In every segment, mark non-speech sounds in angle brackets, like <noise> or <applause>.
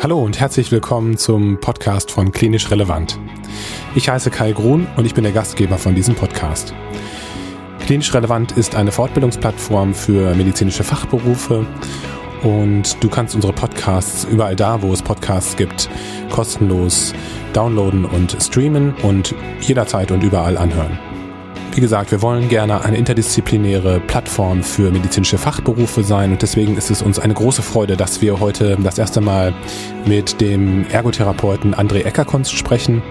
Hallo und herzlich willkommen zum Podcast von Klinisch Relevant. Ich heiße Kai Grun und ich bin der Gastgeber von diesem Podcast. Klinisch Relevant ist eine Fortbildungsplattform für medizinische Fachberufe und du kannst unsere Podcasts überall da, wo es Podcasts gibt, kostenlos downloaden und streamen und jederzeit und überall anhören. Wie gesagt, wir wollen gerne eine interdisziplinäre Plattform für medizinische Fachberufe sein und deswegen ist es uns eine große Freude, dass wir heute das erste Mal mit dem Ergotherapeuten André Eckerkonst sprechen.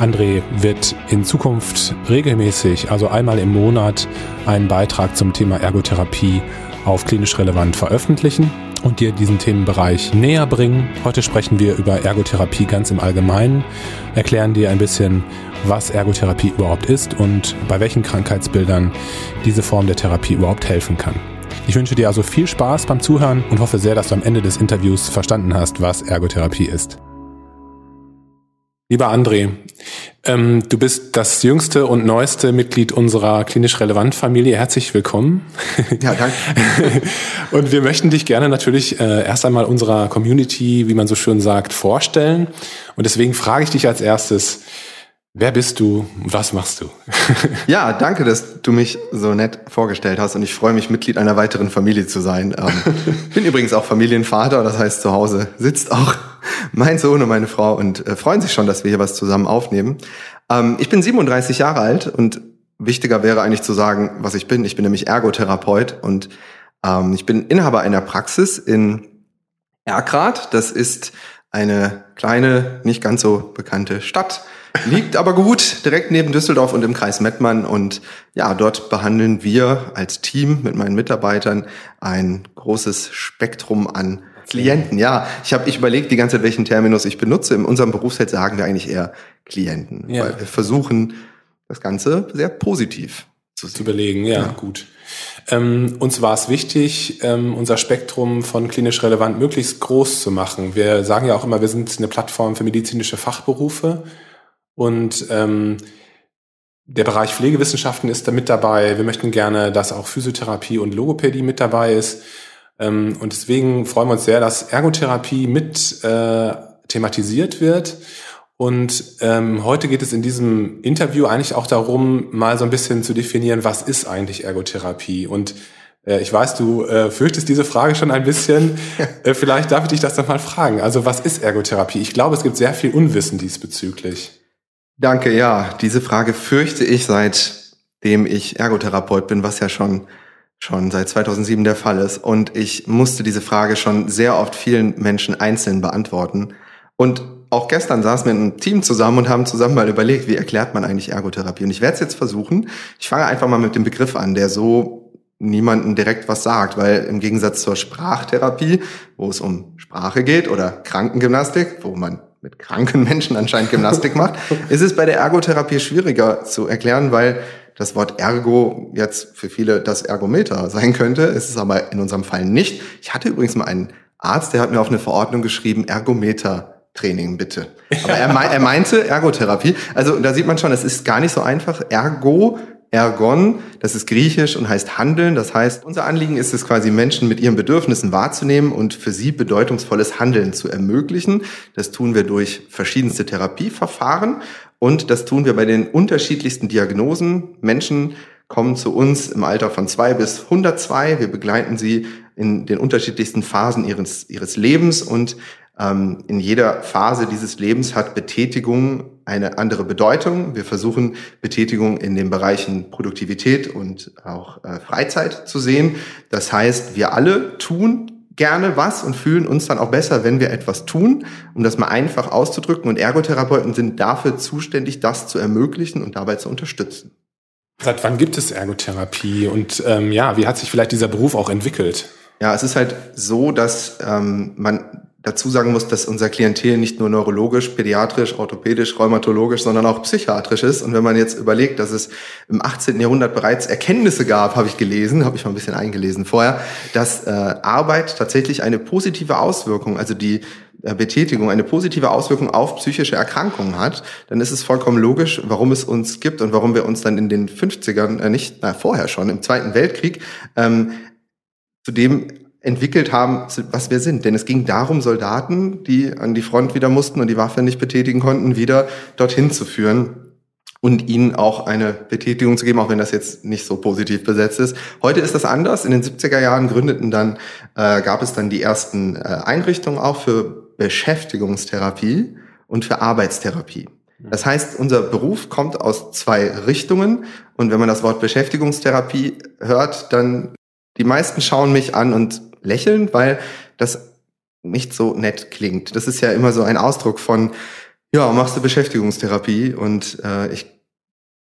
André wird in Zukunft regelmäßig, also einmal im Monat, einen Beitrag zum Thema Ergotherapie auf klinisch relevant veröffentlichen und dir diesen Themenbereich näher bringen. Heute sprechen wir über Ergotherapie ganz im Allgemeinen, erklären dir ein bisschen, was Ergotherapie überhaupt ist und bei welchen Krankheitsbildern diese Form der Therapie überhaupt helfen kann. Ich wünsche dir also viel Spaß beim Zuhören und hoffe sehr, dass du am Ende des Interviews verstanden hast, was Ergotherapie ist. Lieber André, ähm, du bist das jüngste und neueste Mitglied unserer klinisch relevant Familie. Herzlich willkommen. <laughs> Ja, danke. <laughs> und wir möchten dich gerne natürlich äh, erst einmal unserer Community, wie man so schön sagt, vorstellen. Und deswegen frage ich dich als erstes, Wer bist du? Was machst du? <laughs> ja, danke, dass du mich so nett vorgestellt hast und ich freue mich, Mitglied einer weiteren Familie zu sein. Ähm, bin übrigens auch Familienvater, das heißt, zu Hause sitzt auch mein Sohn und meine Frau und äh, freuen sich schon, dass wir hier was zusammen aufnehmen. Ähm, ich bin 37 Jahre alt und wichtiger wäre eigentlich zu sagen, was ich bin. Ich bin nämlich Ergotherapeut und ähm, ich bin Inhaber einer Praxis in Erkrath. Das ist eine kleine, nicht ganz so bekannte Stadt Liegt aber gut, direkt neben Düsseldorf und im Kreis Mettmann. Und ja, dort behandeln wir als Team mit meinen Mitarbeitern ein großes Spektrum an Klienten. Ja, ich habe ich überlegt die ganze Zeit, welchen Terminus ich benutze. In unserem Berufsfeld sagen wir eigentlich eher Klienten, ja. weil wir versuchen, das Ganze sehr positiv zu, zu überlegen. Ja, ja. gut. Ähm, uns war es wichtig, ähm, unser Spektrum von klinisch relevant möglichst groß zu machen. Wir sagen ja auch immer, wir sind eine Plattform für medizinische Fachberufe. Und ähm, der Bereich Pflegewissenschaften ist da mit dabei. Wir möchten gerne, dass auch Physiotherapie und Logopädie mit dabei ist. Ähm, und deswegen freuen wir uns sehr, dass Ergotherapie mit äh, thematisiert wird. Und ähm, heute geht es in diesem Interview eigentlich auch darum, mal so ein bisschen zu definieren, was ist eigentlich Ergotherapie? Und äh, ich weiß, du äh, fürchtest diese Frage schon ein bisschen. <laughs> äh, vielleicht darf ich dich das doch mal fragen. Also was ist Ergotherapie? Ich glaube, es gibt sehr viel Unwissen diesbezüglich. Danke, ja. Diese Frage fürchte ich seitdem ich Ergotherapeut bin, was ja schon, schon seit 2007 der Fall ist. Und ich musste diese Frage schon sehr oft vielen Menschen einzeln beantworten. Und auch gestern saßen wir in einem Team zusammen und haben zusammen mal überlegt, wie erklärt man eigentlich Ergotherapie? Und ich werde es jetzt versuchen. Ich fange einfach mal mit dem Begriff an, der so niemanden direkt was sagt, weil im Gegensatz zur Sprachtherapie, wo es um Sprache geht oder Krankengymnastik, wo man mit kranken <laughs> Menschen anscheinend Gymnastik macht, ist es bei der Ergotherapie schwieriger zu erklären, weil das Wort Ergo jetzt für viele das Ergometer sein könnte. ist Es aber in unserem Fall nicht. Ich hatte übrigens mal einen Arzt, der hat mir auf eine Verordnung geschrieben, Ergometer. Training bitte. Aber er, er meinte Ergotherapie. Also da sieht man schon, es ist gar nicht so einfach. Ergo Ergon, das ist griechisch und heißt handeln. Das heißt, unser Anliegen ist es quasi, Menschen mit ihren Bedürfnissen wahrzunehmen und für sie bedeutungsvolles Handeln zu ermöglichen. Das tun wir durch verschiedenste Therapieverfahren und das tun wir bei den unterschiedlichsten Diagnosen. Menschen kommen zu uns im Alter von zwei bis 102. Wir begleiten sie in den unterschiedlichsten Phasen ihres, ihres Lebens und ähm, in jeder Phase dieses Lebens hat Betätigung eine andere Bedeutung. Wir versuchen Betätigung in den Bereichen Produktivität und auch äh, Freizeit zu sehen. Das heißt, wir alle tun gerne was und fühlen uns dann auch besser, wenn wir etwas tun, um das mal einfach auszudrücken. Und Ergotherapeuten sind dafür zuständig, das zu ermöglichen und dabei zu unterstützen. Seit wann gibt es Ergotherapie und ähm, ja, wie hat sich vielleicht dieser Beruf auch entwickelt? Ja, es ist halt so, dass ähm, man dazu sagen muss, dass unser Klientel nicht nur neurologisch, pädiatrisch, orthopädisch, rheumatologisch, sondern auch psychiatrisch ist. Und wenn man jetzt überlegt, dass es im 18. Jahrhundert bereits Erkenntnisse gab, habe ich gelesen, habe ich mal ein bisschen eingelesen vorher, dass äh, Arbeit tatsächlich eine positive Auswirkung, also die äh, Betätigung eine positive Auswirkung auf psychische Erkrankungen hat, dann ist es vollkommen logisch, warum es uns gibt und warum wir uns dann in den 50ern, äh, nicht, na, vorher schon, im Zweiten Weltkrieg, ähm, zudem entwickelt haben, was wir sind. Denn es ging darum, Soldaten, die an die Front wieder mussten und die Waffe nicht betätigen konnten, wieder dorthin zu führen und ihnen auch eine Betätigung zu geben, auch wenn das jetzt nicht so positiv besetzt ist. Heute ist das anders. In den 70er Jahren gründeten dann, äh, gab es dann die ersten äh, Einrichtungen auch für Beschäftigungstherapie und für Arbeitstherapie. Das heißt, unser Beruf kommt aus zwei Richtungen. Und wenn man das Wort Beschäftigungstherapie hört, dann die meisten schauen mich an und lächeln, weil das nicht so nett klingt. Das ist ja immer so ein Ausdruck von, ja, machst du Beschäftigungstherapie und äh, ich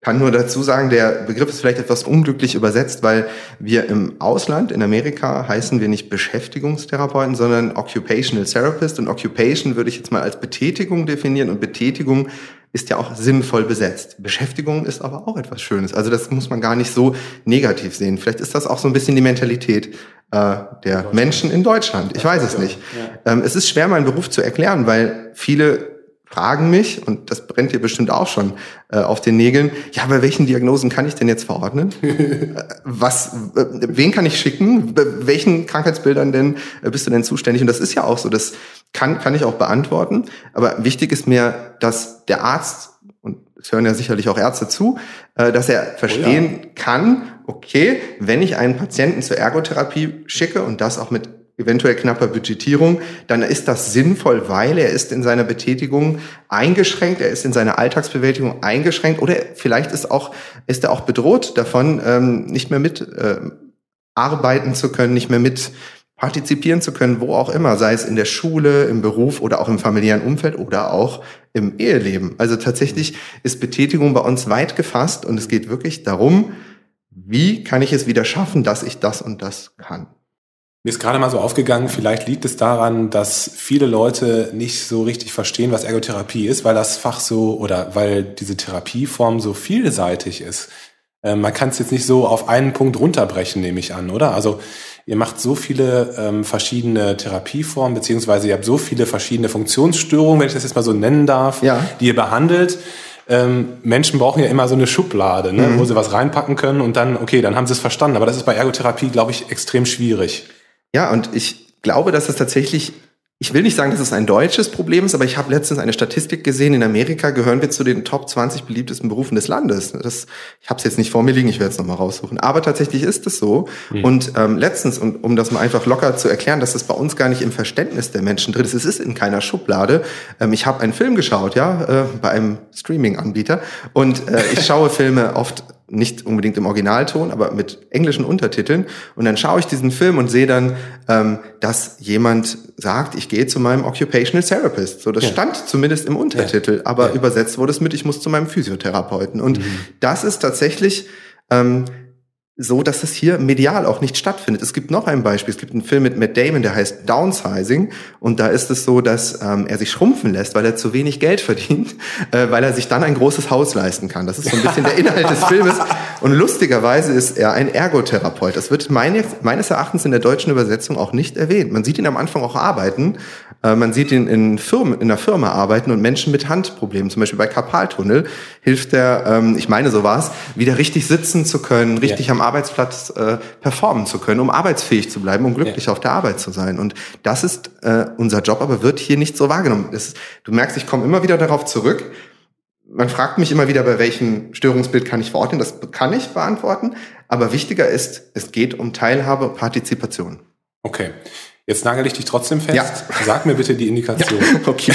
kann nur dazu sagen, der Begriff ist vielleicht etwas unglücklich übersetzt, weil wir im Ausland, in Amerika, heißen wir nicht Beschäftigungstherapeuten, sondern Occupational Therapist. Und Occupation würde ich jetzt mal als Betätigung definieren. Und Betätigung ist ja auch sinnvoll besetzt. Beschäftigung ist aber auch etwas Schönes. Also das muss man gar nicht so negativ sehen. Vielleicht ist das auch so ein bisschen die Mentalität äh, der Menschen in Deutschland. Ich weiß es nicht. Ähm, es ist schwer, meinen Beruf zu erklären, weil viele fragen mich, und das brennt dir bestimmt auch schon äh, auf den Nägeln, ja, bei welchen Diagnosen kann ich denn jetzt verordnen? <laughs> Äh, was, äh, wen kann ich schicken? Bei welchen Krankheitsbildern denn äh, bist du denn zuständig? Und das ist ja auch so, das kann, kann ich auch beantworten. Aber wichtig ist mir, dass der Arzt, und es hören ja sicherlich auch Ärzte zu, äh, dass er verstehen oh ja. kann, okay, wenn ich einen Patienten zur Ergotherapie schicke und das auch mit eventuell knapper Budgetierung, dann ist das sinnvoll, weil er ist in seiner Betätigung eingeschränkt, er ist in seiner Alltagsbewältigung eingeschränkt oder vielleicht ist auch ist er auch bedroht davon, ähm, nicht mehr mit äh, arbeiten zu können, nicht mehr mit partizipieren zu können, wo auch immer, sei es in der Schule, im Beruf oder auch im familiären Umfeld oder auch im Eheleben. Also tatsächlich ist Betätigung bei uns weit gefasst und es geht wirklich darum, wie kann ich es wieder schaffen, dass ich das und das kann. Mir ist gerade mal so aufgegangen, vielleicht liegt es daran, dass viele Leute nicht so richtig verstehen, was Ergotherapie ist, weil das Fach so oder weil diese Therapieform so vielseitig ist. Ähm, man kann es jetzt nicht so auf einen Punkt runterbrechen, nehme ich an, oder? Also ihr macht so viele ähm, verschiedene Therapieformen, beziehungsweise ihr habt so viele verschiedene Funktionsstörungen, wenn ich das jetzt mal so nennen darf, ja. die ihr behandelt. Ähm, Menschen brauchen ja immer so eine Schublade, ne, mhm. wo sie was reinpacken können und dann, okay, dann haben sie es verstanden. Aber das ist bei Ergotherapie, glaube ich, extrem schwierig. Ja, und ich glaube, dass es tatsächlich ich will nicht sagen, dass es ein deutsches Problem ist, aber ich habe letztens eine Statistik gesehen. In Amerika gehören wir zu den Top 20 beliebtesten Berufen des Landes. Das, ich habe es jetzt nicht vor mir liegen, ich werde es nochmal raussuchen. Aber tatsächlich ist es so. Mhm. Und ähm, letztens, um, um das mal einfach locker zu erklären, dass es bei uns gar nicht im Verständnis der Menschen drin ist. Es ist in keiner Schublade. Ähm, ich habe einen Film geschaut, ja, äh, bei einem Streaming-Anbieter. Und äh, ich schaue Filme oft nicht unbedingt im Originalton, aber mit englischen Untertiteln. Und dann schaue ich diesen Film und sehe dann, ähm, dass jemand sagt, ich gehe zu meinem Occupational Therapist. So, das ja. stand zumindest im Untertitel, ja. aber ja. übersetzt wurde es mit, ich muss zu meinem Physiotherapeuten. Und mhm. das ist tatsächlich ähm, so, dass es hier medial auch nicht stattfindet. Es gibt noch ein Beispiel. Es gibt einen Film mit Matt Damon, der heißt Downsizing. Und da ist es so, dass ähm, er sich schrumpfen lässt, weil er zu wenig Geld verdient, <laughs> äh, weil er sich dann ein großes Haus leisten kann. Das ist so ein bisschen der Inhalt des Filmes. Und lustigerweise ist er ein Ergotherapeut. Das wird meine, meines Erachtens in der deutschen Übersetzung auch nicht erwähnt. Man sieht ihn am Anfang auch arbeiten. Äh, man sieht ihn in, Firmen, in einer Firma arbeiten und Menschen mit Handproblemen. Zum Beispiel bei Karpaltunnel hilft er, ähm, ich meine so war's, wieder richtig sitzen zu können, richtig ja. am Arbeitsplatz äh, performen zu können, um arbeitsfähig zu bleiben, um glücklich ja. auf der Arbeit zu sein. Und das ist äh, unser Job, aber wird hier nicht so wahrgenommen. Das, du merkst, ich komme immer wieder darauf zurück. Man fragt mich immer wieder, bei welchem Störungsbild kann ich verordnen. Das kann ich beantworten. Aber wichtiger ist, es geht um Teilhabe, Partizipation. Okay. Jetzt nagel ich dich trotzdem fest. Ja. Sag mir bitte die Indikation. <laughs> Ja, okay.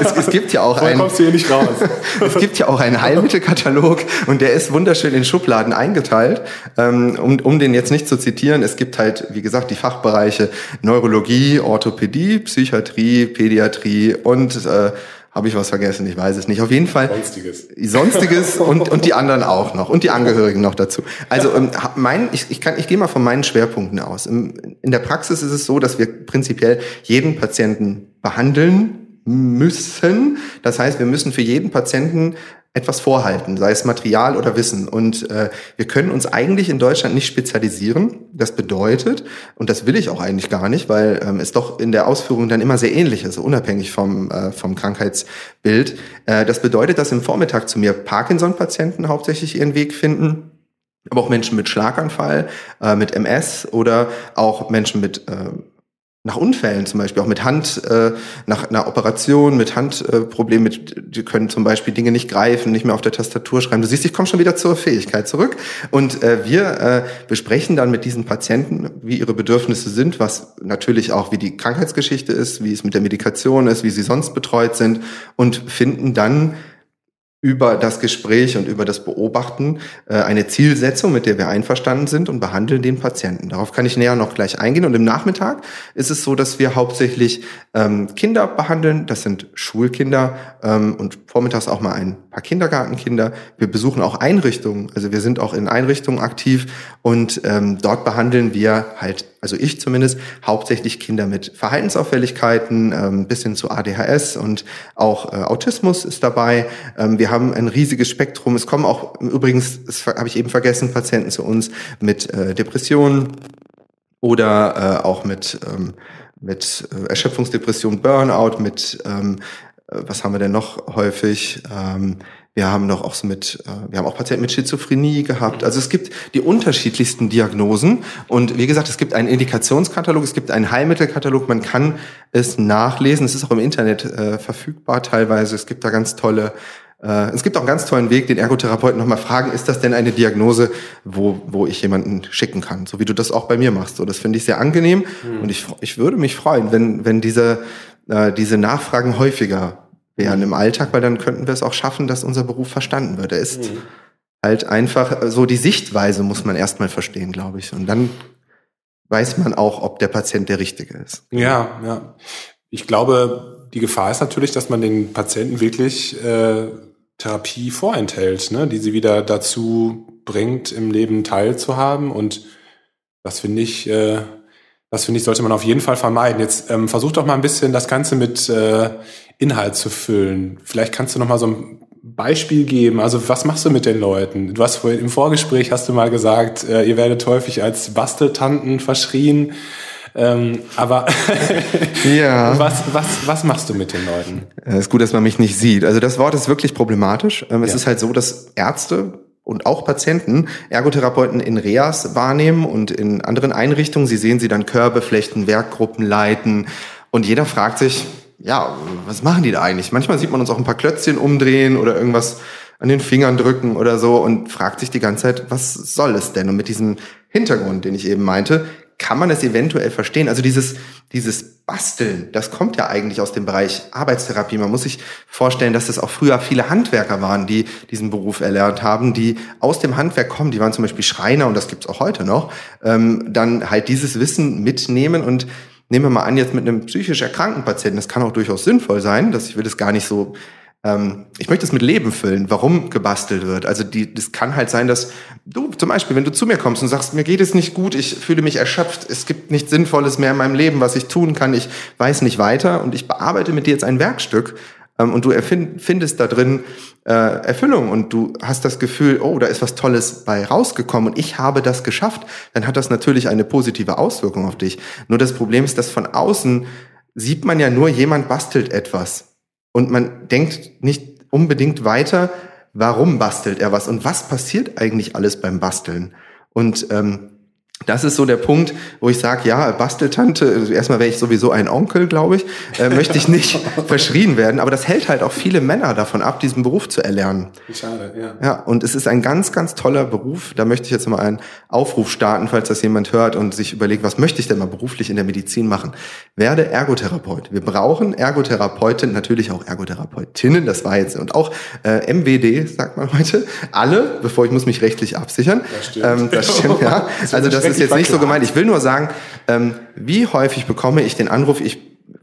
Es, es, gibt ja auch einen. kommst du hier nicht raus. <laughs> es gibt ja auch einen Heilmittelkatalog und der ist wunderschön in Schubladen eingeteilt. Ähm, um, um den jetzt nicht zu zitieren, es gibt halt, wie gesagt, die Fachbereiche Neurologie, Orthopädie, Psychiatrie, Pädiatrie und äh, habe ich was vergessen? Ich weiß es nicht. Auf jeden Fall. Sonstiges. Sonstiges <laughs> und, und die anderen auch noch. Und die Angehörigen noch dazu. Also ähm, mein, ich, ich, kann, ich gehe mal von meinen Schwerpunkten aus. In der Praxis ist es so, dass wir prinzipiell jeden Patienten behandeln müssen. Das heißt, wir müssen für jeden Patienten etwas vorhalten, sei es Material oder Wissen. Und äh, wir können uns eigentlich in Deutschland nicht spezialisieren. Das bedeutet, und das will ich auch eigentlich gar nicht, weil ähm, es doch in der Ausführung dann immer sehr ähnlich ist, unabhängig vom, äh, vom Krankheitsbild. Äh, das bedeutet, dass im Vormittag zu mir Parkinson-Patienten hauptsächlich ihren Weg finden aber auch Menschen mit Schlaganfall, äh, mit MS oder auch Menschen mit äh, nach Unfällen zum Beispiel, auch mit Hand, äh, nach einer Operation, mit Handproblemen, äh, mit, die können zum Beispiel Dinge nicht greifen, nicht mehr auf der Tastatur schreiben. Du siehst, ich komme schon wieder zur Fähigkeit zurück. Und äh, wir äh, besprechen dann mit diesen Patienten, wie ihre Bedürfnisse sind, was natürlich auch wie die Krankheitsgeschichte ist, wie es mit der Medikation ist, wie sie sonst betreut sind und finden dann über das Gespräch und über das Beobachten äh, eine Zielsetzung, mit der wir einverstanden sind und behandeln den Patienten. Darauf kann ich näher noch gleich eingehen. Und im Nachmittag ist es so, dass wir hauptsächlich ähm, Kinder behandeln. Das sind Schulkinder ähm, und vormittags auch mal ein paar Kindergartenkinder. Wir besuchen auch Einrichtungen. Also wir sind auch in Einrichtungen aktiv und ähm, dort behandeln wir halt, also ich zumindest, hauptsächlich Kinder mit Verhaltensauffälligkeiten ähm, bis hin zu ADHS und auch äh, Autismus ist dabei. Ähm, wir haben ein riesiges Spektrum. Es kommen auch übrigens, das habe ich eben vergessen, Patienten zu uns mit äh, Depressionen oder äh, auch mit ähm, mit äh, Erschöpfungsdepression, Burnout, mit ähm, äh, was haben wir denn noch häufig? Ähm, wir haben noch auch so mit, äh, wir haben auch Patienten mit Schizophrenie gehabt. Also es gibt die unterschiedlichsten Diagnosen und wie gesagt, es gibt einen Indikationskatalog, es gibt einen Heilmittelkatalog. Man kann es nachlesen. Es ist auch im Internet äh, verfügbar teilweise. Es gibt da ganz tolle äh, es gibt auch einen ganz tollen Weg, den Ergotherapeuten nochmal fragen, ist das denn eine Diagnose, wo, wo ich jemanden schicken kann, so wie du das auch bei mir machst. So, das finde ich sehr angenehm mhm. und ich, ich würde mich freuen, wenn, wenn diese, äh, diese Nachfragen häufiger wären im Alltag, weil dann könnten wir es auch schaffen, dass unser Beruf verstanden wird. Er ist mhm. halt einfach so die Sichtweise muss man erstmal verstehen, glaube ich. Und dann weiß man auch, ob der Patient der Richtige ist. Ja, ja. Ich glaube, die Gefahr ist natürlich, dass man den Patienten wirklich äh, Therapie vorenthält, ne? die sie wieder dazu bringt, im Leben teilzuhaben. Und das finde ich, äh, das finde ich, sollte man auf jeden Fall vermeiden. Jetzt ähm, versuch doch mal ein bisschen das Ganze mit äh, Inhalt zu füllen. Vielleicht kannst du noch mal so ein Beispiel geben. Also was machst du mit den Leuten? Du hast vorhin im Vorgespräch hast du mal gesagt, äh, ihr werdet häufig als Basteltanten verschrien. Ähm, aber <laughs> ja. was, was, was machst du mit den Leuten? Es ist gut, dass man mich nicht sieht. Also das Wort ist wirklich problematisch. Ähm, es ja. ist halt so, dass Ärzte und auch Patienten Ergotherapeuten in Reas wahrnehmen und in anderen Einrichtungen. Sie sehen sie dann Körbe flechten, Werkgruppen leiten. Und jeder fragt sich, ja, was machen die da eigentlich? Manchmal sieht man uns auch ein paar Klötzchen umdrehen oder irgendwas an den Fingern drücken oder so und fragt sich die ganze Zeit, was soll es denn? Und mit diesem Hintergrund, den ich eben meinte, kann man es eventuell verstehen. Also dieses, dieses Basteln, das kommt ja eigentlich aus dem Bereich Arbeitstherapie. Man muss sich vorstellen, dass es auch früher viele Handwerker waren, die diesen Beruf erlernt haben, die aus dem Handwerk kommen. Die waren zum Beispiel Schreiner und das gibt's auch heute noch. Ähm, dann halt dieses Wissen mitnehmen und nehmen wir mal an, jetzt mit einem psychisch erkrankten Patienten, das kann auch durchaus sinnvoll sein, dass ich will das gar nicht so ähm, ich möchte es mit Leben füllen, warum gebastelt wird. Also die, das kann halt sein, dass du zum Beispiel, wenn du zu mir kommst und sagst, mir geht es nicht gut, ich fühle mich erschöpft, es gibt nichts Sinnvolles mehr in meinem Leben, was ich tun kann, ich weiß nicht weiter und ich bearbeite mit dir jetzt ein Werkstück ähm, und du findest da drin äh, Erfüllung und du hast das Gefühl, oh, da ist was Tolles bei rausgekommen und ich habe das geschafft, dann hat das natürlich eine positive Auswirkung auf dich. Nur das Problem ist, dass von außen sieht man ja nur, jemand bastelt etwas. Und man denkt nicht unbedingt weiter, warum bastelt er was und was passiert eigentlich alles beim Basteln. Und ähm, das ist so der Punkt, wo ich sage, ja, Basteltante, also erstmal wäre ich sowieso ein Onkel, glaube ich, äh, möchte ich nicht <laughs> verschrien werden, aber das hält halt auch viele Männer davon ab, diesen Beruf zu erlernen. Schade, ja. Ja, und es ist ein ganz, ganz toller Beruf. Da möchte ich jetzt mal einen Aufruf starten, falls das jemand hört und sich überlegt, was möchte ich denn mal beruflich in der Medizin machen? Werde Ergotherapeut. Wir brauchen Ergotherapeuten, natürlich auch Ergotherapeutinnen, das war jetzt, und auch äh, MWD, sagt man heute, alle, bevor ich muss mich rechtlich absichern. Das stimmt, ähm, das stimmt ja. <laughs> Also das ist jetzt nicht so gemeint. Ich will nur sagen, ähm, wie häufig bekomme ich den Anruf, ich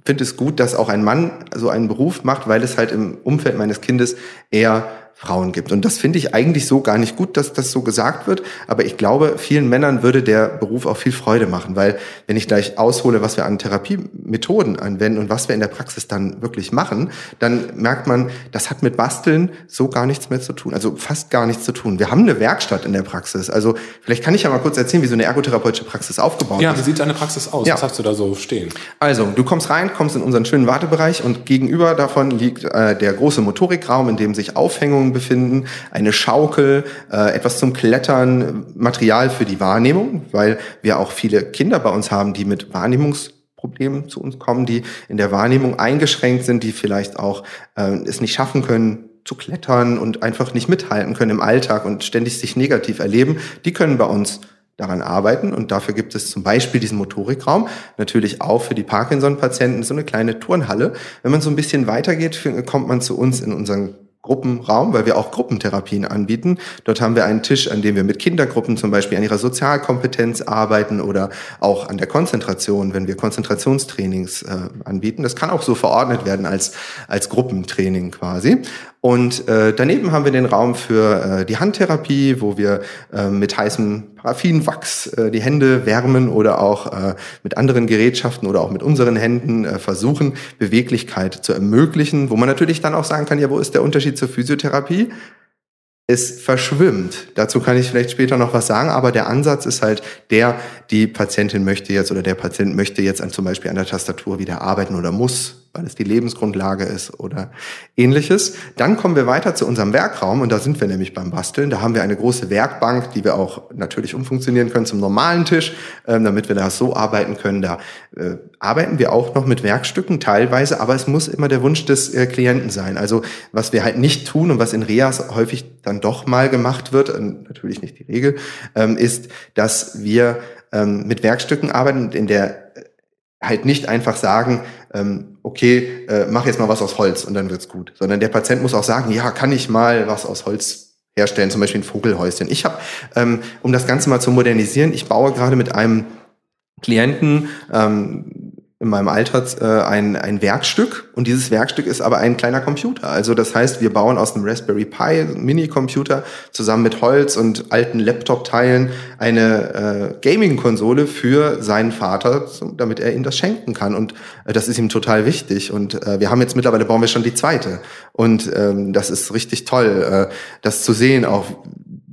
finde es gut, dass auch ein Mann so einen Beruf macht, weil es halt im Umfeld meines Kindes eher Frauen gibt. Und das finde ich eigentlich so gar nicht gut, dass das so gesagt wird. Aber ich glaube, vielen Männern würde der Beruf auch viel Freude machen, weil wenn ich gleich aushole, was wir an Therapiemethoden anwenden und was wir in der Praxis dann wirklich machen, dann merkt man, das hat mit Basteln so gar nichts mehr zu tun. Also fast gar nichts zu tun. Wir haben eine Werkstatt in der Praxis. Also vielleicht kann ich ja mal kurz erzählen, wie so eine ergotherapeutische Praxis aufgebaut ja, ist. Ja, wie sieht deine Praxis aus? Ja. Was hast du da so stehen? Also, du kommst rein, kommst in unseren schönen Wartebereich und gegenüber davon liegt äh, der große Motorikraum, in dem sich Aufhängungen Bewegung befinden, eine Schaukel, äh, etwas zum Klettern, Material für die Wahrnehmung, weil wir auch viele Kinder bei uns haben, die mit Wahrnehmungsproblemen zu uns kommen, die in der Wahrnehmung eingeschränkt sind, die vielleicht auch äh, es nicht schaffen können, zu klettern und einfach nicht mithalten können im Alltag und ständig sich negativ erleben, die können bei uns daran arbeiten. Und dafür gibt es zum Beispiel diesen Motorikraum, natürlich auch für die Parkinson-Patienten so eine kleine Turnhalle. Wenn man so ein bisschen weitergeht, kommt man zu uns in unseren Gruppenraum, weil wir auch Gruppentherapien anbieten. Dort haben wir einen Tisch, an dem wir mit Kindergruppen zum Beispiel an ihrer Sozialkompetenz arbeiten oder auch an der Konzentration, wenn wir Konzentrationstrainings äh, anbieten. Das kann auch so verordnet werden als, als Gruppentraining quasi. Und äh, daneben haben wir den Raum für äh, die Handtherapie, wo wir äh, mit heißem Paraffinwachs äh, die Hände wärmen oder auch äh, mit anderen Gerätschaften oder auch mit unseren Händen äh, versuchen, Beweglichkeit zu ermöglichen, wo man natürlich dann auch sagen kann, ja, wo ist der Unterschied zur Physiotherapie? es verschwimmt. Dazu kann ich vielleicht später noch was sagen, aber der Ansatz ist halt der, die Patientin möchte jetzt oder der Patient möchte jetzt an, zum Beispiel an der Tastatur wieder arbeiten oder muss weil es die Lebensgrundlage ist oder ähnliches. Dann kommen wir weiter zu unserem Werkraum und da sind wir nämlich beim Basteln. Da haben wir eine große Werkbank, die wir auch natürlich umfunktionieren können zum normalen Tisch, ähm, damit wir da so arbeiten können. Da äh, arbeiten wir auch noch mit Werkstücken teilweise, aber es muss immer der Wunsch des äh, Klienten sein. Also was wir halt nicht tun und was in Reas häufig dann doch mal gemacht wird, natürlich nicht die Regel, ähm, ist, dass wir ähm, mit Werkstücken arbeiten und in der äh, halt nicht einfach sagen, okay, äh, mach jetzt mal was aus Holz und dann wird's gut. Sondern der Patient muss auch sagen, ja, kann ich mal was aus Holz herstellen, zum Beispiel ein Vogelhäuschen. Ich habe, ähm, um das Ganze mal zu modernisieren, ich baue gerade mit einem Klienten ähm, in meinem Alter äh, ein, ein Werkstück und dieses Werkstück ist aber ein kleiner Computer. Also das heißt, wir bauen aus einem Raspberry Pi Mini-Computer zusammen mit Holz und alten Laptop-Teilen eine äh, Gaming-Konsole für seinen Vater, damit er ihm das schenken kann. Und äh, das ist ihm total wichtig. Und äh, wir haben jetzt mittlerweile bauen wir schon die zweite. Und ähm, das ist richtig toll, äh, das zu sehen, auch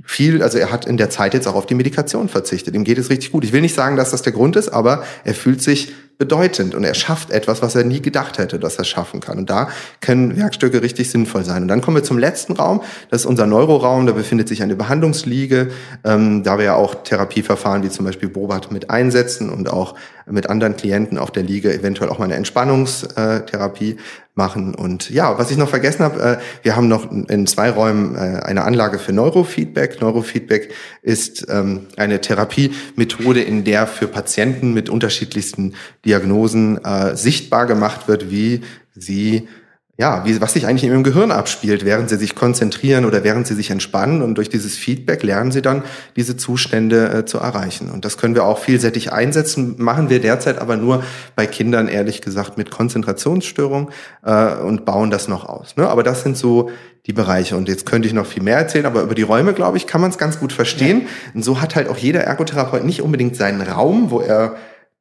viel, also er hat in der Zeit jetzt auch auf die Medikation verzichtet. Ihm geht es richtig gut. Ich will nicht sagen, dass das der Grund ist, aber er fühlt sich bedeutend und er schafft etwas, was er nie gedacht hätte, dass er schaffen kann. Und da können Werkstücke richtig sinnvoll sein. Und dann kommen wir zum letzten Raum. Das ist unser Neuroraum. Da befindet sich eine Behandlungsliege, ähm, da wir ja auch Therapieverfahren wie zum Beispiel Bobat mit einsetzen und auch mit anderen Klienten auf der Liege eventuell auch mal eine Entspannungstherapie machen. Und ja, was ich noch vergessen habe, äh, wir haben noch in zwei Räumen äh, eine Anlage für Neurofeedback. Neurofeedback ist ähm, eine Therapiemethode, in der für Patienten mit unterschiedlichsten Diagnosen äh, sichtbar gemacht wird, wie sie ja, wie, was sich eigentlich in ihrem Gehirn abspielt, während sie sich konzentrieren oder während sie sich entspannen. Und durch dieses Feedback lernen sie dann, diese Zustände äh, zu erreichen. Und das können wir auch vielseitig einsetzen, machen wir derzeit aber nur bei Kindern, ehrlich gesagt, mit Konzentrationsstörung äh, und bauen das noch aus. Ne? Aber das sind so die Bereiche. Und jetzt könnte ich noch viel mehr erzählen, aber über die Räume, glaube ich, kann man es ganz gut verstehen. Ja. Und so hat halt auch jeder Ergotherapeut nicht unbedingt seinen Raum, wo er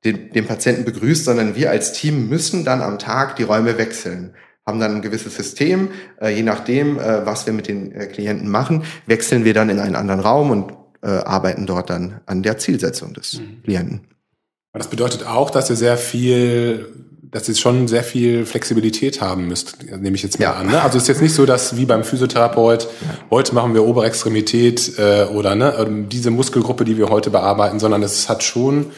den, den Patienten begrüßt, sondern wir als Team müssen dann am Tag die Räume wechseln haben dann ein gewisses System. Äh, je nachdem, äh, was wir mit den äh, Klienten machen, wechseln wir dann in einen anderen Raum und arbeiten dort dann an der Zielsetzung des mhm. Klienten. Das bedeutet auch, dass ihr sehr viel, dass ihr schon sehr viel Flexibilität haben müsst, nehme ich jetzt mal ja. an. Ne? Also es ist jetzt nicht so, dass wie beim Physiotherapeut, ja. heute machen wir Oberextremität oder ne, ähm, diese Muskelgruppe, die wir heute bearbeiten, sondern es hat schon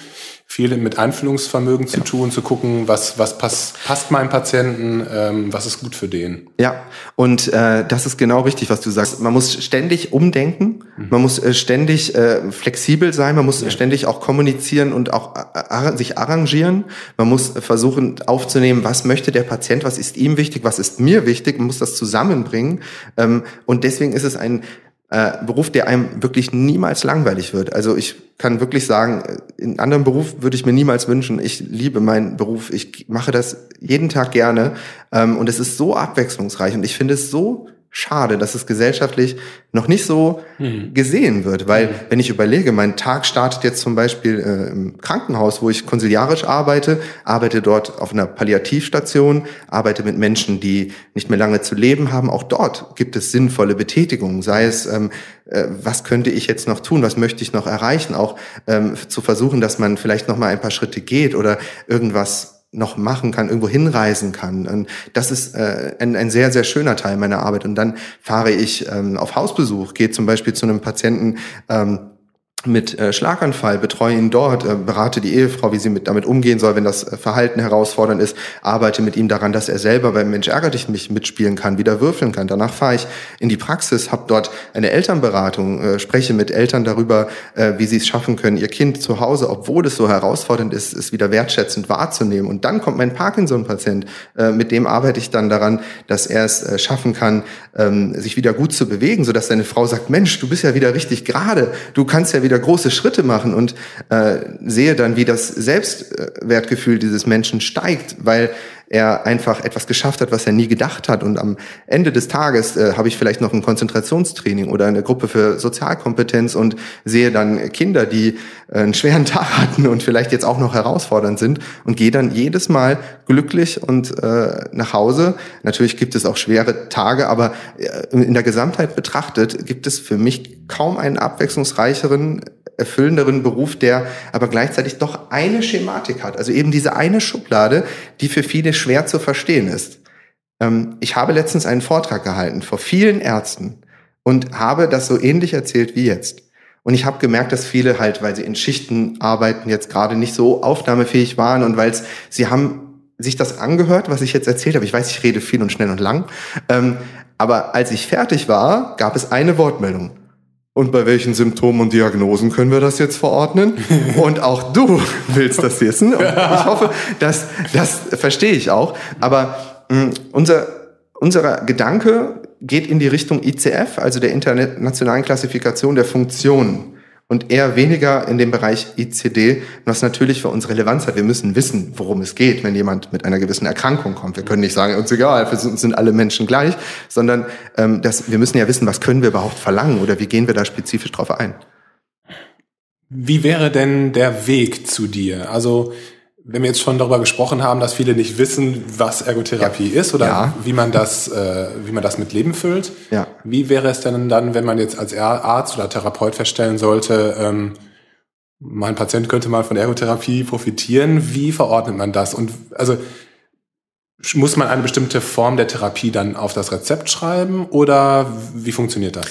viel mit Einfühlungsvermögen zu ja. tun, zu gucken, was, was passt, passt meinem Patienten, ähm, was ist gut für den. Ja, und äh, das ist genau richtig, was du sagst. Man muss ständig umdenken, mhm. man muss äh, ständig äh, flexibel sein, man muss ja. ständig auch kommunizieren und auch äh, sich arrangieren. Man muss versuchen aufzunehmen, was möchte der Patient, was ist ihm wichtig, was ist mir wichtig, man muss das zusammenbringen. Ähm, und deswegen ist es ein äh, Beruf, der einem wirklich niemals langweilig wird. Also ich kann wirklich sagen, in einem anderen Beruf würde ich mir niemals wünschen. Ich liebe meinen Beruf. Ich mache das jeden Tag gerne. Ähm, und es ist so abwechslungsreich und ich finde es so schade, dass es gesellschaftlich noch nicht so mhm. gesehen wird. Weil, mhm. wenn ich überlege, mein Tag startet jetzt zum Beispiel äh, im Krankenhaus, wo ich konsiliarisch arbeite, arbeite dort auf einer Palliativstation, arbeite mit Menschen, die nicht mehr lange zu leben haben. Auch dort gibt es sinnvolle Betätigungen, sei es, ähm, äh, was könnte ich jetzt noch tun, was möchte ich noch erreichen, auch ähm, zu versuchen, dass man vielleicht noch mal ein paar Schritte geht oder irgendwas noch machen kann, irgendwo hinreisen kann. Und das ist äh, ein, ein sehr, sehr schöner Teil meiner Arbeit. Und dann fahre ich ähm, auf Hausbesuch, gehe zum Beispiel zu einem Patienten, ähm, mit äh, Schlaganfall, betreue ihn dort, äh, berate die Ehefrau, wie sie mit, damit umgehen soll, wenn das äh, Verhalten herausfordernd ist, arbeite mit ihm daran, dass er selber beim Mensch ärgert dich mich mitspielen kann, wieder würfeln kann. Danach fahre ich in die Praxis, habe dort eine Elternberatung, äh, spreche mit Eltern darüber, äh, wie sie es schaffen können, ihr Kind zu Hause, obwohl es so herausfordernd ist, es wieder wertschätzend wahrzunehmen. Und dann kommt mein Parkinson-Patient, äh, mit dem arbeite ich dann daran, dass er es äh, schaffen kann, ähm, sich wieder gut zu bewegen, sodass seine Frau sagt, Mensch, du bist ja wieder richtig gerade, du kannst ja wieder wieder große Schritte machen und äh, sehe dann, wie das Selbstwertgefühl dieses Menschen steigt, weil er einfach etwas geschafft hat, was er nie gedacht hat. Und am Ende des Tages äh, habe ich vielleicht noch ein Konzentrationstraining oder eine Gruppe für Sozialkompetenz und sehe dann Kinder, die äh, einen schweren <laughs> Tag hatten und vielleicht jetzt auch noch herausfordernd sind und gehe dann jedes Mal glücklich und äh, nach Hause. Natürlich gibt es auch schwere Tage, aber äh, in der Gesamtheit betrachtet gibt es für mich kaum einen abwechslungsreicheren erfüllenderen Beruf, der aber gleichzeitig doch eine Schematik hat. Also eben diese eine Schublade, die für viele schwer zu verstehen ist. Ähm, ich habe letztens einen Vortrag gehalten vor vielen Ärzten und habe das so ähnlich erzählt wie jetzt. Und ich habe gemerkt, dass viele halt, weil sie in Schichten arbeiten, jetzt gerade nicht so aufnahmefähig waren und weil sie haben sich das angehört, was ich jetzt erzählt habe. Ich weiß, ich rede viel und schnell und lang. Ähm, aber als ich fertig war, gab es eine Wortmeldung. Und bei welchen Symptomen und Diagnosen können wir das jetzt verordnen? <laughs> Und auch du willst das wissen. Und ich <laughs> hoffe, dass das verstehe ich auch. Aber mh, hm, unser unser Gedanke geht in die Richtung ICF, also der internationalen Klassifikation der Funktionen und eher weniger in dem Bereich ICD, was natürlich für uns Relevanz hat. Wir müssen wissen, worum es geht, wenn jemand mit einer gewissen Erkrankung kommt. Wir können nicht sagen, uns egal, für uns sind alle Menschen gleich, sondern ähm, das, wir müssen ja wissen, was können wir überhaupt verlangen oder wie gehen wir da spezifisch drauf ein. Wie wäre denn der Weg zu dir? Also wenn wir jetzt schon darüber gesprochen haben, dass viele nicht wissen, was Ergotherapie ja. ist oder ja. wie man das, äh, wie man das mit Leben füllt, ja. wie wäre es denn dann, wenn man jetzt als Arzt oder Therapeut feststellen sollte, ähm, mein Patient könnte mal von Ergotherapie profitieren, wie verordnet man das? Und also muss man eine bestimmte Form der Therapie dann auf das Rezept schreiben oder wie funktioniert das?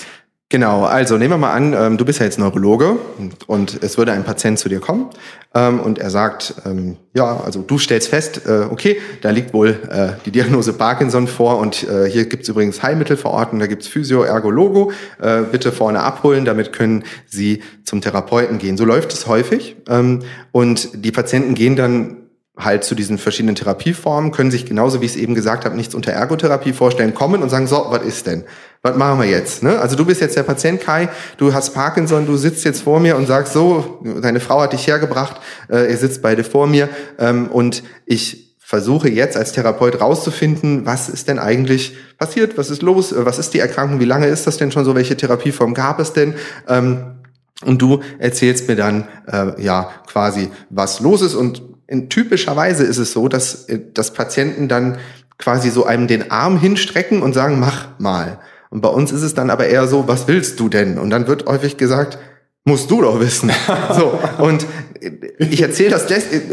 Genau, also nehmen wir mal an, ähm, du bist ja jetzt Neurologe und, und, es würde ein Patient zu dir kommen ähm, und er sagt, ähm, ja, also du stellst fest, äh, okay, da liegt wohl äh, die Diagnose Parkinson vor und äh, hier gibt's übrigens Heilmittel verordnet, da gibt's Physio, Ergo, Logo, äh, bitte vorne abholen, damit können Sie zum Therapeuten gehen. So läuft es häufig ähm, und die Patienten gehen dann halt zu diesen verschiedenen Therapieformen, können sich genauso, wie ich es eben gesagt habe, nichts unter Ergotherapie vorstellen, kommen und sagen, so, was ist denn? Was machen wir jetzt? Ne? Also du bist jetzt der Patient Kai, du hast Parkinson, du sitzt jetzt vor mir und sagst so, deine Frau hat dich hergebracht, äh, ihr sitzt beide vor mir ähm, und ich versuche jetzt als Therapeut rauszufinden, was ist denn eigentlich passiert, was ist los, äh, was ist die Erkrankung, wie lange ist das denn schon so, welche Therapieform gab es denn? Ähm, und du erzählst mir dann äh, ja quasi, was los ist und in typischer Weise ist es so, dass, äh, dass Patienten dann quasi so einem den Arm hinstrecken und sagen, mach mal. Und bei uns ist es dann aber eher so, was willst du denn? Und dann wird häufig gesagt, musst du doch wissen. <laughs> so und ich erzähle das,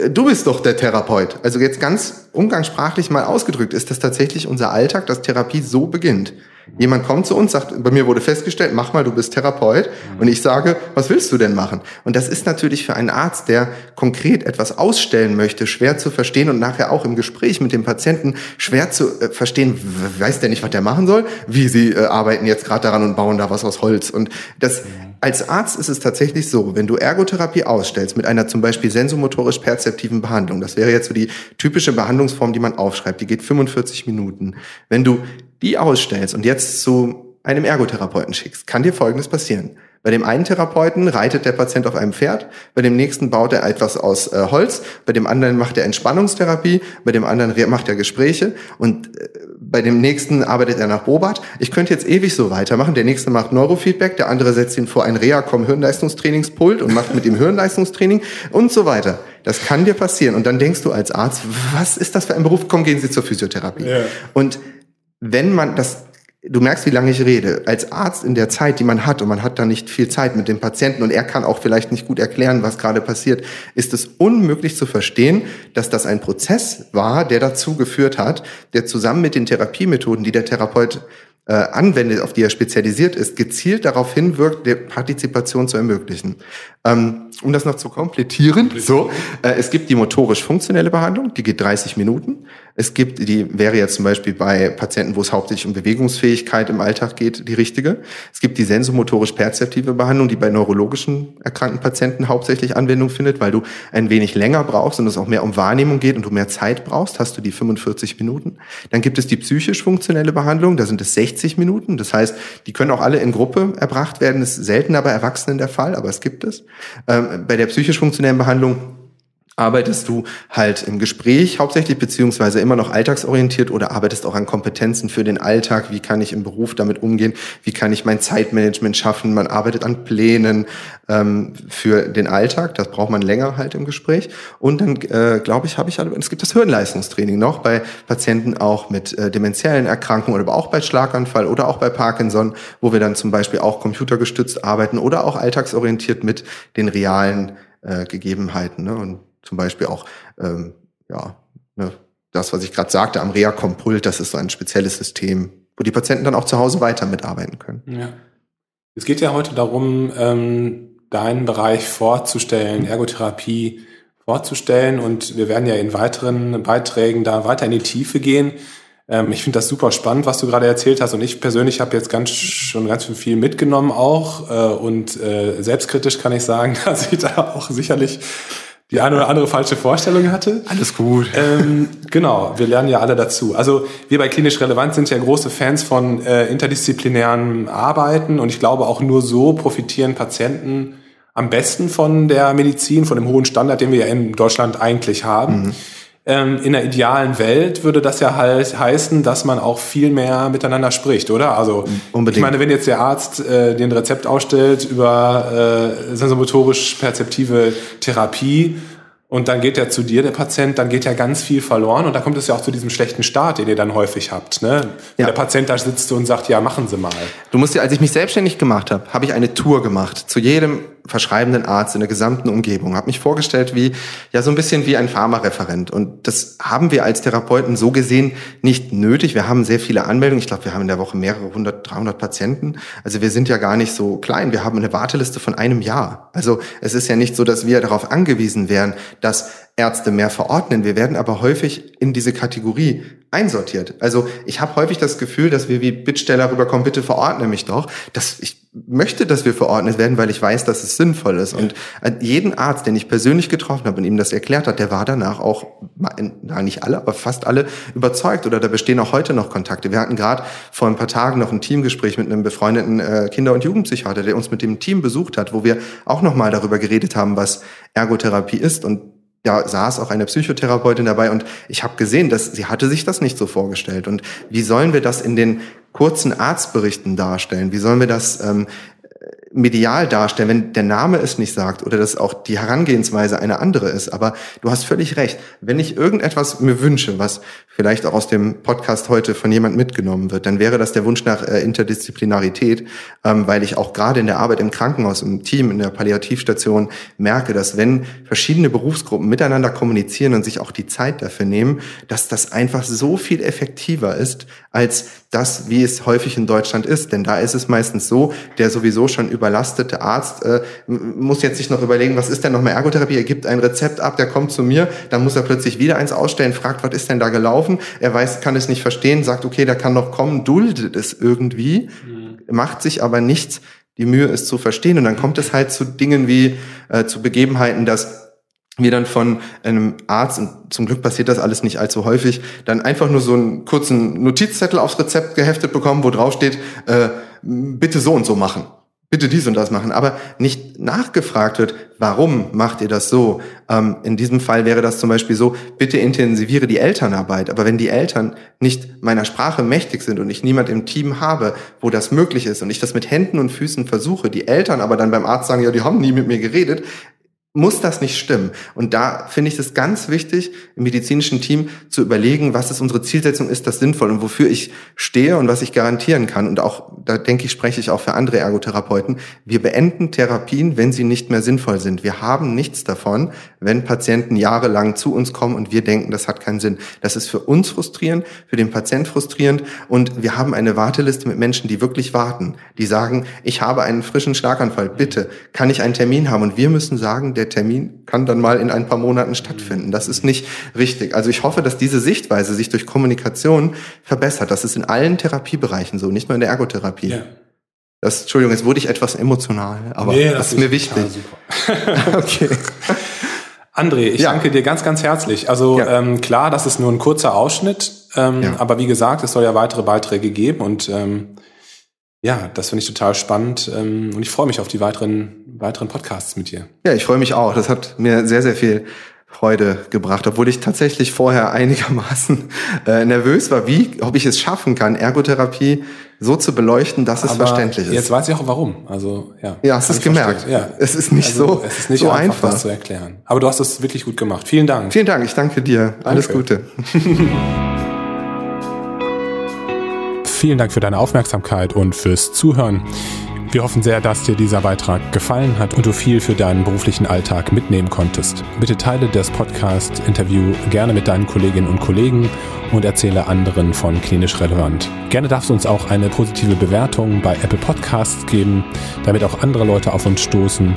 du bist doch der Therapeut. Also jetzt ganz umgangssprachlich mal ausgedrückt ist das tatsächlich unser Alltag, dass Therapie so beginnt. Jemand kommt zu uns, sagt, bei mir wurde festgestellt, mach mal, du bist Therapeut. Und ich sage, was willst du denn machen? Und das ist natürlich für einen Arzt, der konkret etwas ausstellen möchte, schwer zu verstehen und nachher auch im Gespräch mit dem Patienten schwer zu äh, verstehen, weiß der nicht, was der machen soll? Wie sie äh, arbeiten jetzt gerade daran und bauen da was aus Holz. Und das, als Arzt ist es tatsächlich so, wenn du Ergotherapie ausstellst mit einer zum Beispiel sensomotorisch perzeptiven Behandlung, das wäre jetzt so die typische Behandlungsform, die man aufschreibt, die geht 45 Minuten. Wenn du die ausstellst und jetzt zu einem Ergotherapeuten schickst, kann dir Folgendes passieren. Bei dem einen Therapeuten reitet der Patient auf einem Pferd, bei dem nächsten baut er etwas aus äh, Holz, bei dem anderen macht er Entspannungstherapie, bei dem anderen macht er Gespräche und äh, bei dem nächsten arbeitet er nach Bobat. Ich könnte jetzt ewig so weitermachen. Der nächste macht Neurofeedback, der andere setzt ihn vor ein Reacom Hirnleistungstrainingspult und macht mit ihm Hirnleistungstraining und so weiter. Das kann dir passieren. Und dann denkst du als Arzt, was ist das für ein Beruf? Komm, gehen Sie zur Physiotherapie. Ja. Und wenn man das du merkst, wie lange ich rede. Als Arzt in der Zeit, die man hat, und man hat da nicht viel Zeit mit dem Patienten und er kann auch vielleicht nicht gut erklären, was gerade passiert, ist es unmöglich zu verstehen, dass das ein Prozess war, der dazu geführt hat, der zusammen mit den Therapiemethoden, die der Therapeut äh, anwendet, auf die er spezialisiert ist, gezielt darauf hinwirkt, der Partizipation zu ermöglichen. Ähm, um das noch zu komplettieren, so, äh, es gibt die motorisch-funktionelle Behandlung, die geht 30 Minuten. Es gibt, die wäre jetzt zum Beispiel bei Patienten, wo es hauptsächlich um Bewegungsfähigkeit im Alltag geht, die richtige. Es gibt die sensomotorisch-perzeptive Behandlung, die bei neurologischen erkrankten Patienten hauptsächlich Anwendung findet, weil du ein wenig länger brauchst und es auch mehr um Wahrnehmung geht und du mehr Zeit brauchst, hast du die 45 Minuten. Dann gibt es die psychisch-funktionelle Behandlung, da sind es 60 Minuten. Das heißt, die können auch alle in Gruppe erbracht werden. Das ist selten bei Erwachsenen der Fall, aber es gibt es. Ähm, bei der psychisch-funktionellen Behandlung arbeitest du halt im Gespräch hauptsächlich, beziehungsweise immer noch alltagsorientiert oder arbeitest auch an Kompetenzen für den Alltag? Wie kann ich im Beruf damit umgehen? Wie kann ich mein Zeitmanagement schaffen? Man arbeitet an Plänen ähm, für den Alltag. Das braucht man länger halt im Gespräch. Und dann, äh, glaube ich, habe ich, es gibt das Hirnleistungstraining noch bei Patienten auch mit äh, demenziellen Erkrankungen oder auch bei Schlaganfall oder auch bei Parkinson, wo wir dann zum Beispiel auch computergestützt arbeiten oder auch alltagsorientiert mit den realen äh, Gegebenheiten. Ne? Und zum Beispiel auch, ähm, ja, ne, das, was ich gerade sagte, am Reha-Kompult, das ist so ein spezielles System, wo die Patienten dann auch zu Hause weiter mitarbeiten können. Ja. Es geht ja heute darum, ähm, deinen Bereich vorzustellen, Ergotherapie vorzustellen und wir werden ja in weiteren Beiträgen da weiter in die Tiefe gehen. Ähm, ich finde das super spannend, was du gerade erzählt hast und ich persönlich habe jetzt ganz schon ganz viel mitgenommen auch äh, und äh, selbstkritisch kann ich sagen, <laughs> dass ich da auch sicherlich die eine oder andere falsche Vorstellung hatte. Alles gut. Ähm, genau, wir lernen ja alle dazu. Also wir bei Klinisch Relevant sind ja große Fans von äh, interdisziplinären Arbeiten und ich glaube auch nur so profitieren Patienten am besten von der Medizin, von dem hohen Standard, den wir ja in Deutschland eigentlich haben. Mhm. Ähm, in der idealen Welt würde das ja halt heißen, dass man auch viel mehr miteinander spricht, oder? Also Unbedingt. ich meine, wenn jetzt der Arzt äh, den Rezept ausstellt über äh, sensomotorisch perzeptive Therapie und dann geht er zu dir, der Patient, dann geht ja ganz viel verloren und da kommt es ja auch zu diesem schlechten Start, den ihr dann häufig habt. Ne? Ja. Der Patient da sitzt und sagt, ja, machen Sie mal. Du musst ja, als ich mich selbstständig gemacht habe, habe ich eine Tour gemacht zu jedem verschreibenden Arzt in der gesamten Umgebung. Habe mich vorgestellt wie ja so ein bisschen wie ein Pharmareferent und das haben wir als Therapeuten so gesehen nicht nötig. Wir haben sehr viele Anmeldungen. Ich glaube, wir haben in der Woche mehrere hundert, dreihundert Patienten. Also wir sind ja gar nicht so klein. Wir haben eine Warteliste von einem Jahr. Also es ist ja nicht so, dass wir darauf angewiesen wären, dass Ärzte mehr verordnen. Wir werden aber häufig in diese Kategorie einsortiert. Also ich habe häufig das Gefühl, dass wir wie Bittsteller rüberkommen, bitte verordne mich doch. Das, ich möchte, dass wir verordnet werden, weil ich weiß, dass es sinnvoll ist. Und äh, jeden Arzt, den ich persönlich getroffen habe und ihm das erklärt hat, der war danach auch, na nicht alle, aber fast alle überzeugt. Oder da bestehen auch heute noch Kontakte. Wir hatten gerade vor ein paar Tagen noch ein Teamgespräch mit einem befreundeten äh, Kinder- und Jugendpsychiater, der uns mit dem Team besucht hat, wo wir auch nochmal darüber geredet haben, was Ergotherapie ist. Und ja, saß auch eine Psychotherapeutin dabei und ich habe gesehen, dass sie hatte sich das nicht so vorgestellt. Und wie sollen wir das in den kurzen Arztberichten darstellen? Wie sollen wir das ähm, medial darstellen, wenn der Name es nicht sagt oder dass auch die Herangehensweise eine andere ist. Aber du hast völlig recht. Wenn ich irgendetwas mir wünsche, was vielleicht auch aus dem Podcast heute von jemand mitgenommen wird, dann wäre das der Wunsch nach äh, Interdisziplinarität, ähm, weil ich auch gerade in der Arbeit im Krankenhaus, im Team, in der Palliativstation merke, dass wenn verschiedene Berufsgruppen miteinander kommunizieren und sich auch die Zeit dafür nehmen, dass das einfach so viel effektiver ist als das, wie es häufig in Deutschland ist. Denn da ist es meistens so, der sowieso schon überlastete Arzt äh, muss jetzt sich noch überlegen, was ist denn nochmal Ergotherapie? Er gibt ein Rezept ab, der kommt zu mir, dann muss er plötzlich wieder eins ausstellen, fragt, was ist denn da gelaufen? Er weiß, kann es nicht verstehen, sagt, okay, der kann noch kommen, duldet es irgendwie, mhm. macht sich aber nichts die Mühe, es zu verstehen. Und dann kommt es halt zu Dingen wie, äh, zu Begebenheiten, dass wir dann von einem Arzt, und zum Glück passiert das alles nicht allzu häufig, dann einfach nur so einen kurzen Notizzettel aufs Rezept geheftet bekommen, wo drauf steht, äh, bitte so und so machen. Bitte dies und das machen, aber nicht nachgefragt wird, warum macht ihr das so? Ähm, in diesem Fall wäre das zum Beispiel so, bitte intensiviere die Elternarbeit. Aber wenn die Eltern nicht meiner Sprache mächtig sind und ich niemand im Team habe, wo das möglich ist und ich das mit Händen und Füßen versuche, die Eltern aber dann beim Arzt sagen, ja, die haben nie mit mir geredet, muss das nicht stimmen. Und da finde ich es ganz wichtig, im medizinischen Team zu überlegen, was ist unsere Zielsetzung, ist das sinnvoll und wofür ich stehe und was ich garantieren kann. Und auch, da denke ich, spreche ich auch für andere Ergotherapeuten. Wir beenden Therapien, wenn sie nicht mehr sinnvoll sind. Wir haben nichts davon, wenn Patienten jahrelang zu uns kommen und wir denken, das hat keinen Sinn. Das ist für uns frustrierend, für den Patient frustrierend und wir haben eine Warteliste mit Menschen, die wirklich warten, die sagen, ich habe einen frischen Schlaganfall, bitte, kann ich einen Termin haben? Und wir müssen sagen, der Termin kann dann mal in ein paar Monaten stattfinden. Das ist nicht richtig. Also ich hoffe, dass diese Sichtweise sich durch Kommunikation verbessert. Das ist in allen Therapiebereichen so, nicht nur in der Ergotherapie. Ja. Das, Entschuldigung, jetzt wurde ich etwas emotional, aber nee, das, das, ist mir wichtig. <laughs> <laughs> okay. André, ich ja. danke dir ganz, ganz herzlich. Also ja. ähm, klar, das ist nur ein kurzer Ausschnitt, ähm, ja. aber wie gesagt, es soll ja weitere Beiträge geben und ähm, ja, das finde ich total spannend ähm, und ich freue mich auf die weiteren, weiteren Podcasts mit dir. Ja, ich freue mich auch. Das hat mir sehr, sehr viel Freude gebracht, obwohl ich tatsächlich vorher <laughs> einigermaßen äh, nervös war, wie, ob ich es schaffen kann, Ergotherapie so zu beleuchten, dass es Aber verständlich ist. Jetzt weiß ich auch warum. Also ja. Ja, hast es gemerkt. Ja. Es ist nicht also, so. Es ist nicht so einfach, einfach, das zu erklären. Aber du hast es wirklich gut gemacht. Vielen Dank. Vielen Dank. Ich danke dir. Alles Gute. <laughs> Vielen Dank für deine Aufmerksamkeit und fürs Zuhören. Wir hoffen sehr, dass dir dieser Beitrag gefallen hat und du viel für deinen beruflichen Alltag mitnehmen konntest. Bitte teile das Podcast-Interview gerne mit deinen Kolleginnen und Kollegen und erzähle anderen von klinisch relevant. Gerne darfst du uns auch eine positive Bewertung bei Apple Podcasts geben, damit auch andere Leute auf uns stoßen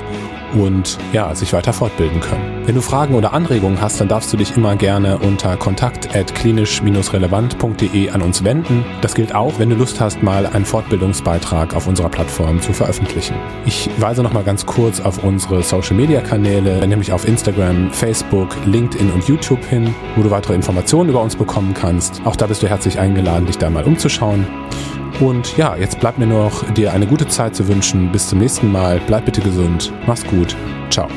und ja, sich weiter fortbilden können. Wenn du Fragen oder Anregungen hast, dann darfst du dich immer gerne unter kontakt@klinisch-relevant.de an uns wenden. Das gilt auch, wenn du Lust hast, mal einen Fortbildungsbeitrag auf unserer Plattform zu veröffentlichen. Ich weise noch mal ganz kurz auf unsere Social Media Kanäle, nämlich auf Instagram, Facebook, LinkedIn und YouTube hin, wo du weitere Informationen über uns bekommen kannst. Auch da bist du herzlich eingeladen, dich da mal umzuschauen. Und ja, jetzt bleibt mir noch, dir eine gute Zeit zu wünschen. Bis zum nächsten Mal. Bleib bitte gesund. Mach's gut. Ciao.